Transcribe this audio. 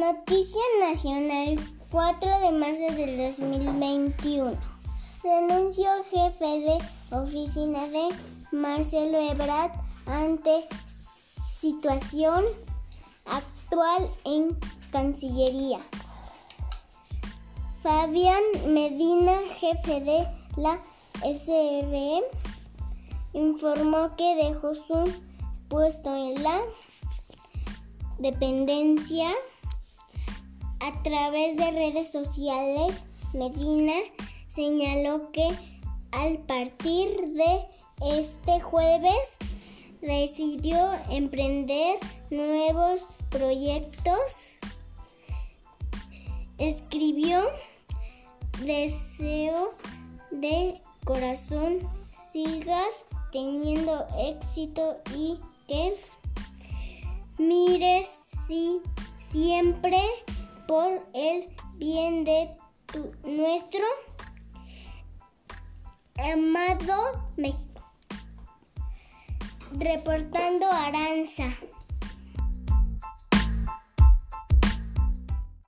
Noticia Nacional 4 de marzo del 2021. Renunció jefe de oficina de Marcelo Ebrard ante situación actual en Cancillería. Fabián Medina, jefe de la SRE, informó que dejó su puesto en la dependencia a través de redes sociales. Medina señaló que al partir de este jueves decidió emprender nuevos proyectos. Escribió, deseo de corazón sigas teniendo éxito y que mires si siempre por el bien de tu, nuestro amado México. Reportando Aranza.